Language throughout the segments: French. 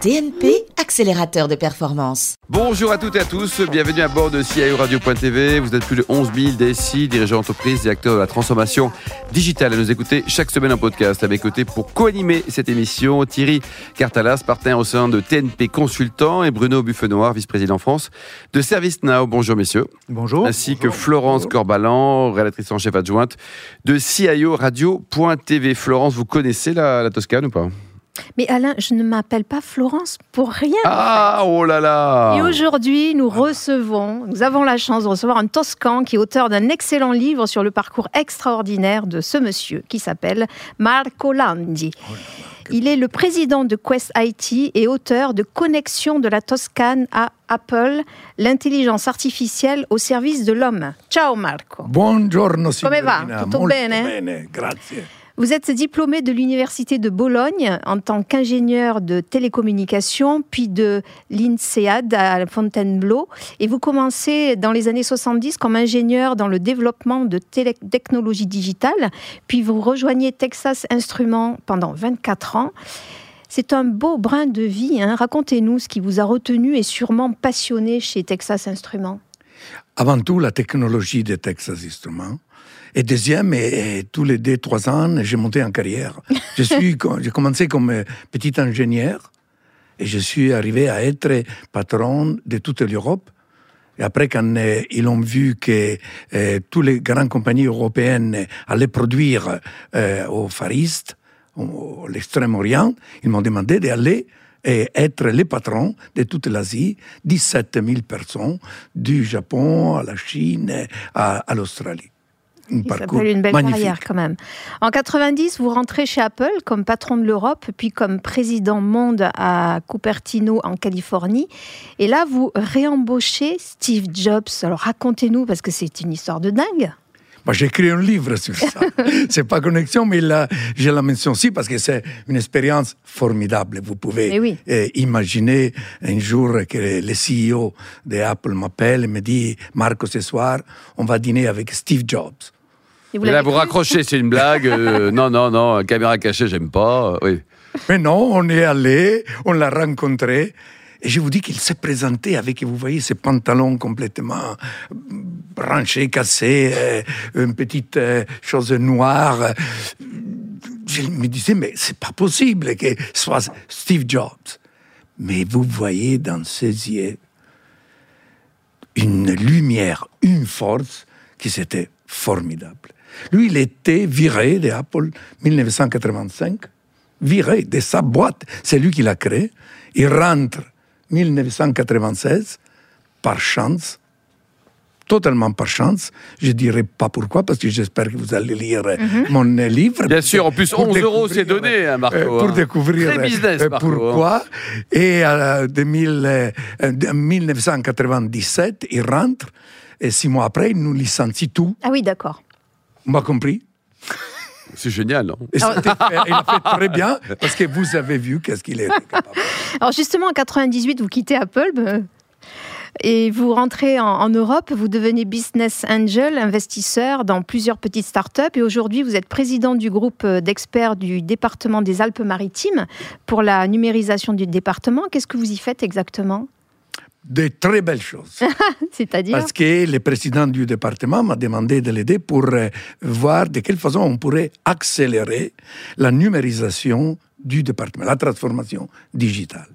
TNP, accélérateur de performance. Bonjour à toutes et à tous, bienvenue à bord de CIO Radio.tv. Vous êtes plus de 11 000 DSI, dirigeants d'entreprise et acteurs de la transformation digitale à nous écouter chaque semaine en podcast. À mes côtés pour co-animer cette émission, Thierry Cartalas, partenaire au sein de TNP Consultant et Bruno Buffenoir, vice-président France de ServiceNow. Bonjour messieurs. Bonjour. Ainsi que Florence Corbalan, rédactrice en chef adjointe de CIO Radio.tv. Florence, vous connaissez la, la Toscane ou pas? Mais Alain, je ne m'appelle pas Florence pour rien. Ah, oh là là Et aujourd'hui, nous recevons, nous avons la chance de recevoir un Toscan qui est auteur d'un excellent livre sur le parcours extraordinaire de ce monsieur qui s'appelle Marco Landi. Oh Il est le président de Quest IT et auteur de Connexion de la Toscane à Apple, l'intelligence artificielle au service de l'homme. Ciao Marco. Buongiorno Come va? Tutto bene? bene, grazie. Vous êtes diplômé de l'Université de Bologne en tant qu'ingénieur de télécommunications, puis de l'INSEAD à Fontainebleau. Et vous commencez dans les années 70 comme ingénieur dans le développement de technologies digitales, puis vous rejoignez Texas Instruments pendant 24 ans. C'est un beau brin de vie. Hein. Racontez-nous ce qui vous a retenu et sûrement passionné chez Texas Instruments. Avant tout, la technologie de Texas Instruments et deuxième, et, tous les deux, trois ans, j'ai monté en carrière. Je suis, j'ai commencé comme euh, petit ingénieur et je suis arrivé à être patron de toute l'Europe. Et après, quand euh, ils ont vu que euh, toutes les grandes compagnies européennes allaient produire au Far East, l'extrême-orient, ils m'ont demandé d'aller et être les patrons de toute l'Asie, 17 000 personnes, du Japon à la Chine à l'Australie une belle carrière quand même. En 90, vous rentrez chez Apple comme patron de l'Europe, puis comme président monde à Cupertino en Californie. Et là, vous réembauchez Steve Jobs. Alors racontez-nous, parce que c'est une histoire de dingue. Moi, j'ai écrit un livre sur ça. c'est pas connexion, mais là, je la mentionne aussi parce que c'est une expérience formidable. Vous pouvez euh, imaginer un jour que le CEO d'Apple m'appelle et me dit Marco, ce soir, on va dîner avec Steve Jobs. Et, là, vous raccrochez, c'est une blague. Euh, non, non, non, caméra cachée, j'aime pas. Euh, oui. Mais non, on est allé, on l'a rencontré. Et je vous dis qu'il s'est présenté avec, vous voyez, ses pantalons complètement branchés, cassés, euh, une petite chose noire. Je me disais, mais c'est pas possible que ce soit Steve Jobs. Mais vous voyez dans ses yeux une lumière, une force qui c'était formidable. Lui, il était viré d'Apple 1985, viré de sa boîte. C'est lui qui l'a créé. Il rentre 1996 par chance, totalement par chance. Je ne dirai pas pourquoi, parce que j'espère que vous allez lire mhm. mon livre. Bien sûr, en plus 11 euros c'est donné, hein, Marco. Euh, pour hein. découvrir Très business, euh, pourquoi. Et en 1997, il rentre, et six mois après, il nous licencie tout. Ah oui, d'accord. On m'a compris c'est génial, non Il a fait très bien parce que vous avez vu qu'est-ce qu'il est capable. Alors justement, en 98, vous quittez Apple euh, et vous rentrez en, Europe. Vous devenez business angel, investisseur dans plusieurs petites startups. Et aujourd'hui, vous êtes président du groupe d'experts du département des Alpes-Maritimes pour la numérisation du département. Qu'est-ce que vous y faites exactement? De très belles choses. C'est-à-dire Parce que le président du département m'a demandé de l'aider pour euh, voir de quelle façon on pourrait accélérer la numérisation du département, la transformation digitale.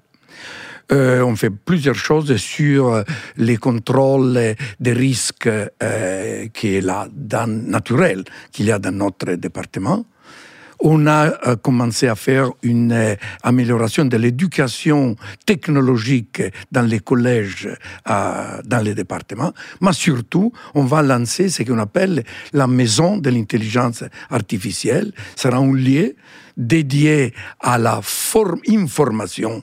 Euh, on fait plusieurs choses sur euh, les contrôles des risques euh, qui est là, dans, naturel qu'il y a dans notre département on a euh, commencé à faire une euh, amélioration de l'éducation technologique dans les collèges, euh, dans les départements, mais surtout, on va lancer ce qu'on appelle la maison de l'intelligence artificielle. Ce sera un lieu dédié à la information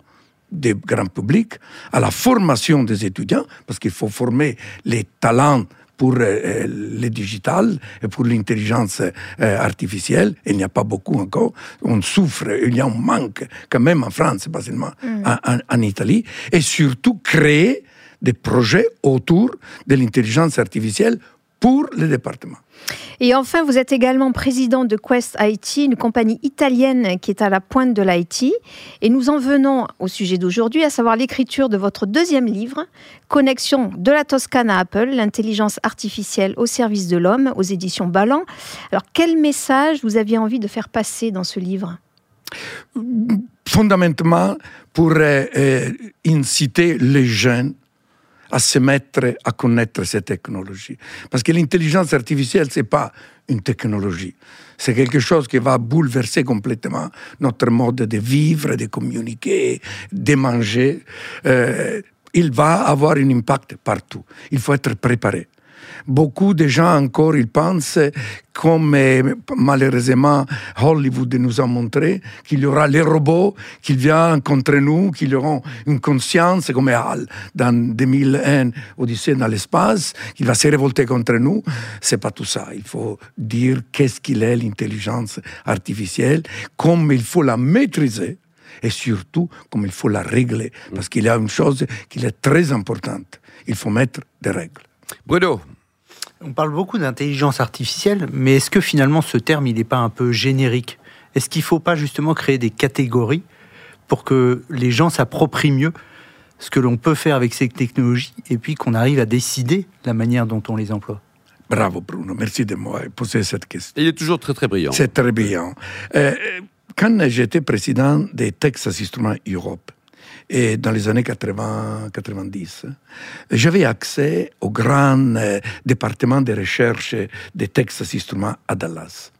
du grand public, à la formation des étudiants, parce qu'il faut former les talents pour euh, le digital et pour l'intelligence artificielle. Il n'y a pas beaucoup encore. On souffre, il y a un manque quand même en France, pas seulement mm. en, en Italie. Et surtout créer des projets autour de l'intelligence artificielle pour les départements. Et enfin, vous êtes également président de Quest IT, une compagnie italienne qui est à la pointe de l'IT. Et nous en venons au sujet d'aujourd'hui, à savoir l'écriture de votre deuxième livre, Connexion de la Toscane à Apple, l'intelligence artificielle au service de l'homme, aux éditions Ballant. Alors, quel message vous aviez envie de faire passer dans ce livre? Fondamentalement, pour euh, euh, inciter les jeunes à se mettre à connaître ces technologies. Parce que l'intelligence artificielle, ce n'est pas une technologie. C'est quelque chose qui va bouleverser complètement notre mode de vivre, de communiquer, de manger. Euh, il va avoir un impact partout. Il faut être préparé. Beaucoup de gens encore, ils pensent, comme malheureusement Hollywood nous a montré, qu'il y aura les robots qui viennent contre nous, qui auront une conscience comme Hal dans 2001, Odyssée dans l'espace, qui va se révolter contre nous. C'est pas tout ça. Il faut dire qu'est-ce qu'il est l'intelligence artificielle, comme il faut la maîtriser et surtout comme il faut la régler. Parce qu'il y a une chose qui est très importante. Il faut mettre des règles. Bruno, on parle beaucoup d'intelligence artificielle, mais est-ce que finalement ce terme, il n'est pas un peu générique? Est-ce qu'il ne faut pas justement créer des catégories pour que les gens s'approprient mieux ce que l'on peut faire avec ces technologies et puis qu'on arrive à décider la manière dont on les emploie? Bravo Bruno, merci de moi poser cette question. Il est toujours très très brillant. C'est très brillant. Euh, quand j'étais président des Texas Instruments Europe, et dans les années 80-90, j'avais accès au grand euh, département de recherche des Texas Instruments à Dallas.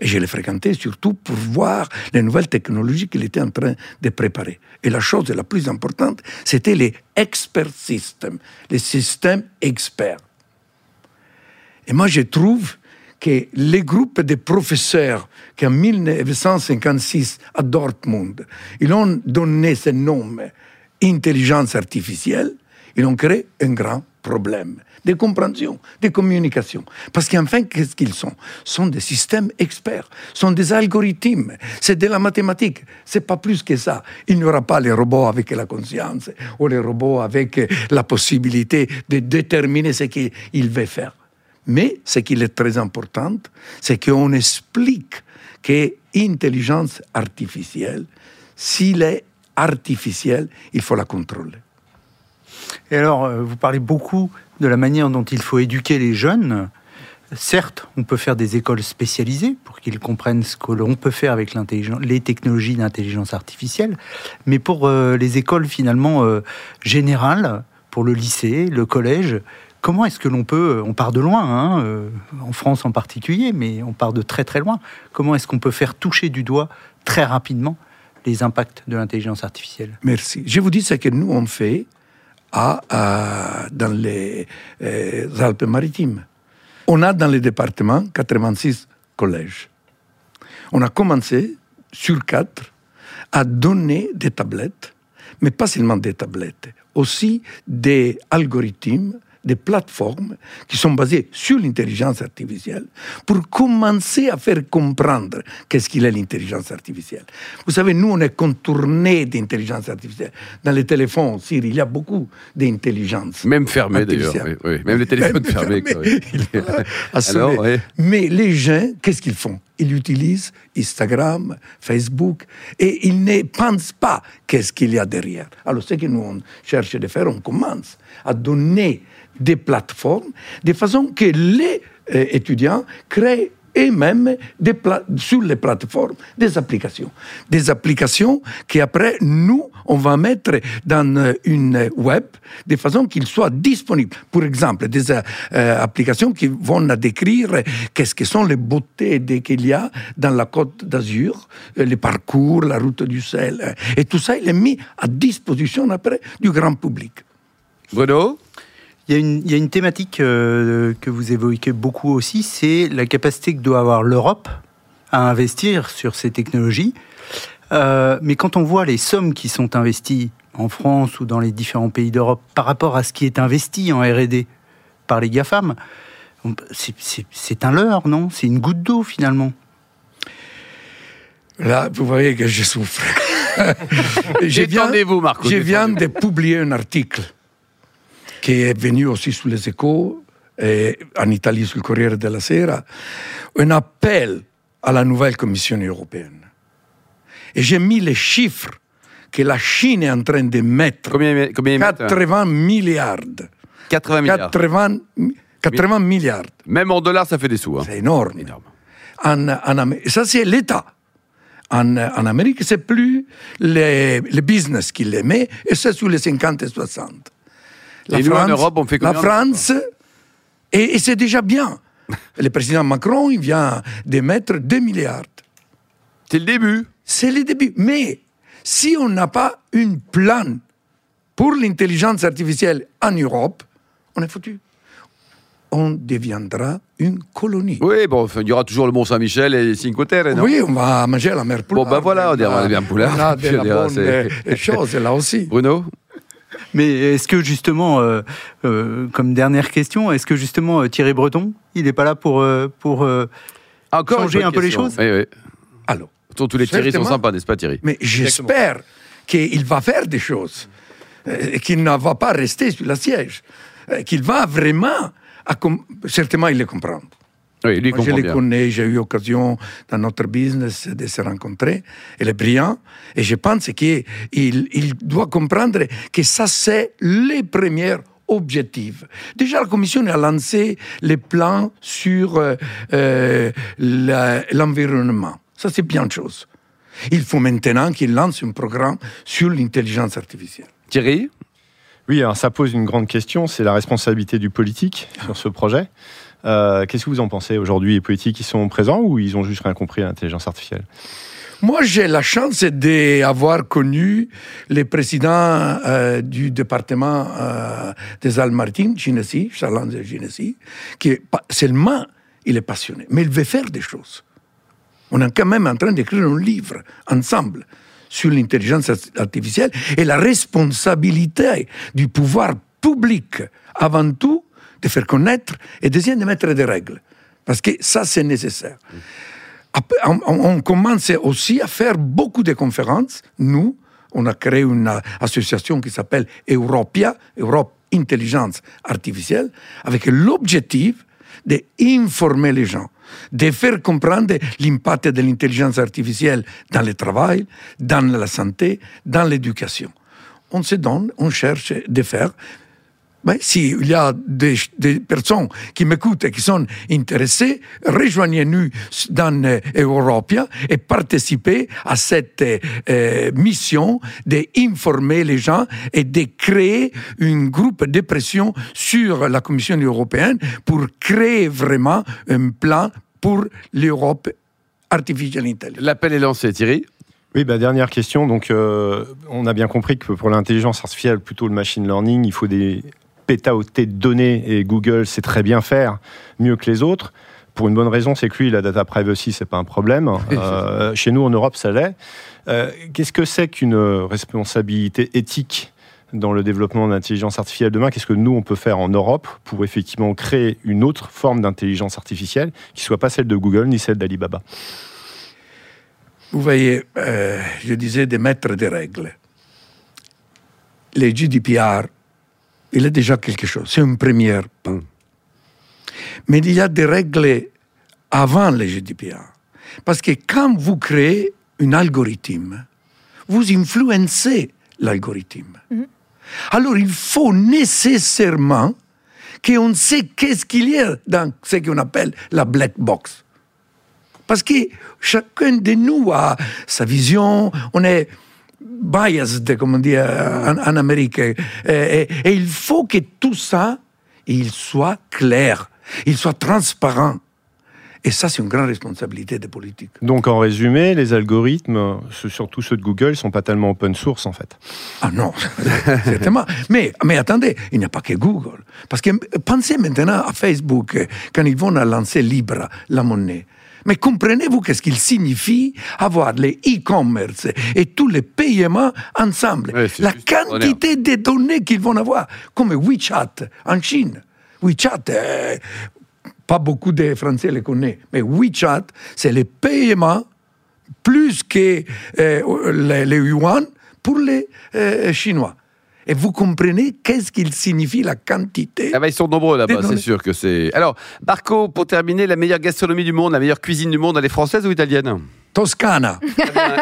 Et je les fréquentais surtout pour voir les nouvelles technologies qu'il était en train de préparer. Et la chose la plus importante, c'était les expert systems, les systèmes experts. Et moi, je trouve que les groupes de professeurs qui en 1956 à Dortmund, ils ont donné ce nom intelligence artificielle, ils ont créé un grand problème de compréhension, de communication. Parce qu'enfin, qu'est-ce qu'ils sont? Sont des systèmes experts, sont des algorithmes, c'est de la mathématique, c'est pas plus que ça. Il n'y aura pas les robots avec la conscience ou les robots avec la possibilité de déterminer ce qu'ils veulent faire. Mais ce qui est très important, c'est qu'on explique que l'intelligence artificielle, s'il est artificielle, il faut la contrôler. Et alors, euh, vous parlez beaucoup de la manière dont il faut éduquer les jeunes. Certes, on peut faire des écoles spécialisées pour qu'ils comprennent ce que l'on peut faire avec les technologies d'intelligence artificielle, mais pour euh, les écoles finalement euh, générales, pour le lycée, le collège, comment est-ce que l'on peut, on part de loin, hein, euh, en France en particulier, mais on part de très très loin, comment est-ce qu'on peut faire toucher du doigt très rapidement les impacts de l'intelligence artificielle? Merci. Je vous dis ce que nous on fait dans les euh, Alpes-Maritimes. On a dans les départements 86 collèges. On a commencé sur quatre à donner des tablettes, mais pas seulement des tablettes, aussi des algorithmes des plateformes qui sont basées sur l'intelligence artificielle pour commencer à faire comprendre qu'est-ce qu'il est l'intelligence artificielle. Vous savez, nous, on est contourné d'intelligence artificielle. Dans les téléphones, il y a beaucoup d'intelligence. Même fermé d'ailleurs. Oui, Même les téléphones fermés. Alors, Mais les gens, qu'est-ce qu'ils font? Ils utilisent Instagram, Facebook, et ils ne pensent pas qu'est-ce qu'il y a derrière. Alors, ce que nous on cherche de faire, on commence à donner des plateformes, de façon que les euh, étudiants créent et même sur les plateformes des applications. Des applications qu'après, nous, on va mettre dans euh, une web de façon qu'ils soient disponibles. Pour exemple, des euh, applications qui vont décrire qu'est-ce que sont les beautés qu'il y a dans la côte d'Azur, les parcours, la route du sel. Et tout ça, il est mis à disposition après du grand public. Bruno? Il y, a une, thématique euh, que vous évoquez beaucoup aussi, c'est la capacité que doit avoir l'Europe à investir sur ces technologies. Euh, mais quand on voit les sommes qui sont investies en France ou dans les différents pays d'Europe par rapport à ce qui est investi en R&D par les GAFAM. C'est un leurre, non? C'est une goutte d'eau finalement. Là, vous voyez que je souffre. Je viens de publier un article qui est venu aussi sous les échos, et en Italie sur le Corriere della Sera, un appel à la nouvelle Commission européenne. Et j'ai mis les chiffres que la Chine est en train de mettre. Combien, combien 80 milliards. 80 milliards. 80, 80 milliards. Même en dollars, ça fait des sous. Hein. C'est énorme. énorme. En, en, ça, c'est l'État. En, en, Amérique, c'est plus les business qui les met, et c'est sous les 50 et 60. La et France, nous, en Europe, on fait La France, et, et c'est déjà bien. le président Macron, il vient de mettre 2 milliards. C'est le début. C'est le début. Mais si on n'a pas une plan pour l'intelligence artificielle en Europe, on est foutu. On deviendra une colonie. Oui, bon, il y aura toujours le Mont-Saint-Michel et Cinque Terre, non? Oui, on va manger la mer Poulard. Bon, ben voilà, on va bien Poulard. On a de la bonne chose là aussi. Bruno? Mais est-ce que justement, euh, euh, comme dernière question, est-ce que justement euh, Thierry Breton, il n'est pas là pour, pour Encore changer un peu les choses? Oui, oui. Alors, tous les Thierry sont sympas, n'est-ce pas Thierry? Mais j'espère qu'il va faire des choses, qu'il ne va pas rester sur la siège, qu'il va vraiment, certainement il les comprend. Oui, lui Moi, je les bien. connais, j'ai eu l'occasion dans notre business de se rencontrer. Il est brillant et je pense qu'il il doit comprendre que ça, c'est les premiers objectifs. Déjà, la Commission a lancé les plans sur euh, euh, l'environnement. Ça, c'est bien de chose. Il faut maintenant qu'il lance un programme sur l'intelligence artificielle. Thierry? Oui, alors ça pose une grande question, c'est la responsabilité du politique sur ce projet. Euh, qu'est-ce que vous en pensez aujourd'hui Les politiques qui sont présents ou ils ont juste rien compris à l'intelligence artificielle? Moi, j'ai la chance d'avoir connu les présidents euh, du département euh, des Alpes-Maritimes, Ginesy, Charles de Ginesy, qui seulement il est passionné, mais il veut faire des choses. On est quand même en train d'écrire un livre ensemble sur l'intelligence artificielle et la responsabilité du pouvoir public avant tout de faire connaître et deuxième de mettre des règles. Parce que ça, c'est nécessaire. on, commence aussi à faire beaucoup de conférences. Nous, on a créé une association qui s'appelle Europia, Europe Intelligence Artificielle, avec l'objectif d'informer les gens, de faire comprendre l'impact de l'intelligence artificielle dans le travail, dans la santé, dans l'éducation. On se donne, on cherche de faire ben, s'il y a des, personnes qui m'écoutent et qui sont intéressées, rejoignez-nous dans euh, Europia et participez à cette euh, mission d'informer les gens et de créer un groupe de pression sur la Commission européenne pour créer vraiment un plan pour l'Europe artificielle intelligence. L'appel est lancé, Thierry. Oui, bah, dernière question. Donc, euh, on a bien compris que pour l'intelligence artificielle, plutôt le machine learning, il faut des pétaoter de données et Google sait très bien faire mieux que les autres. Pour une bonne raison, c'est que lui, la data privacy, c'est pas un problème. Euh, chez nous, en Europe, ça l'est. Euh, qu'est-ce que c'est qu'une responsabilité éthique dans le développement de l'intelligence artificielle demain? Qu'est-ce que nous, on peut faire en Europe pour effectivement créer une autre forme d'intelligence artificielle qui soit pas celle de Google ni celle d'Alibaba? Vous voyez, euh, je disais de mettre des règles. Les GDPR il est déjà quelque chose. C'est une première. Mais il y a des règles avant les GDPR. Parce que quand vous créez un algorithme, vous influencez l'algorithme. Mm-hmm. Alors il faut nécessairement qu'on sait qu'est-ce qu'il y a dans ce qu'on appelle la black box. Parce que chacun de nous a sa vision, on est biased, comme on dit en, Amérique. Et, il faut que tout ça, il soit clair, il soit transparent. Et ça, c'est une grande responsabilité des politiques. Donc, en résumé, les algorithmes, surtout ceux de Google, ne sont pas tellement open source, en fait. Ah non, certainement. Mais, mais attendez, il n'y a pas que Google. Parce que pensez maintenant à Facebook, quand ils vont lancer Libra, la monnaie. Mais comprenez-vous qu'est-ce qu'il signifie avoir les e-commerce et tous les paiements ensemble? La quantité de données qu'ils vont avoir, comme WeChat en Chine. WeChat, euh, pas beaucoup de Français le connaissent, mais WeChat, c'est le paiement plus que euh, les, les yuan pour les euh, Chinois. Et vous comprenez qu'est-ce qu'il signifie la quantité Ah bah, ils sont nombreux là-bas, c'est sûr que c'est. Alors, Marco, pour terminer, la meilleure gastronomie du monde, la meilleure cuisine du monde, elle est française ou italienne? Toscana.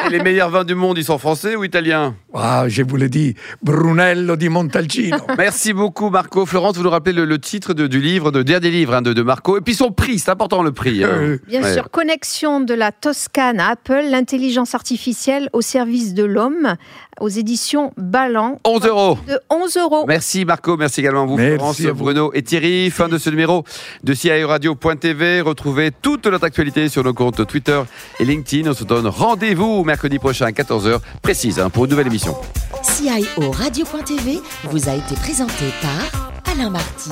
Et les meilleurs vins du monde, ils sont français ou italiens? Ah, je vous l'ai dit, Brunello di Montalcino. Merci beaucoup, Marco. Florence, vous nous rappelez le, le titre de- du livre, de dernier livre hein, de, de Marco, et puis son prix, c'est important le prix. hein. Euh, Bien Ouais. sûr, connexion de la Toscane à Apple, l'intelligence artificielle au service de l'homme, aux éditions Ballant. 11 euros. De 11 euros. Merci Marco, merci également à vous Merci Florence, à vous. Bruno et Thierry. Fin de ce numéro de CIO Radio.tv. Retrouvez toute notre actualité sur nos comptes Twitter et LinkedIn. On se donne rendez-vous mercredi prochain à 14h précise hein, pour une nouvelle émission. CIO Radio.tv vous a été présenté par Alain Marty.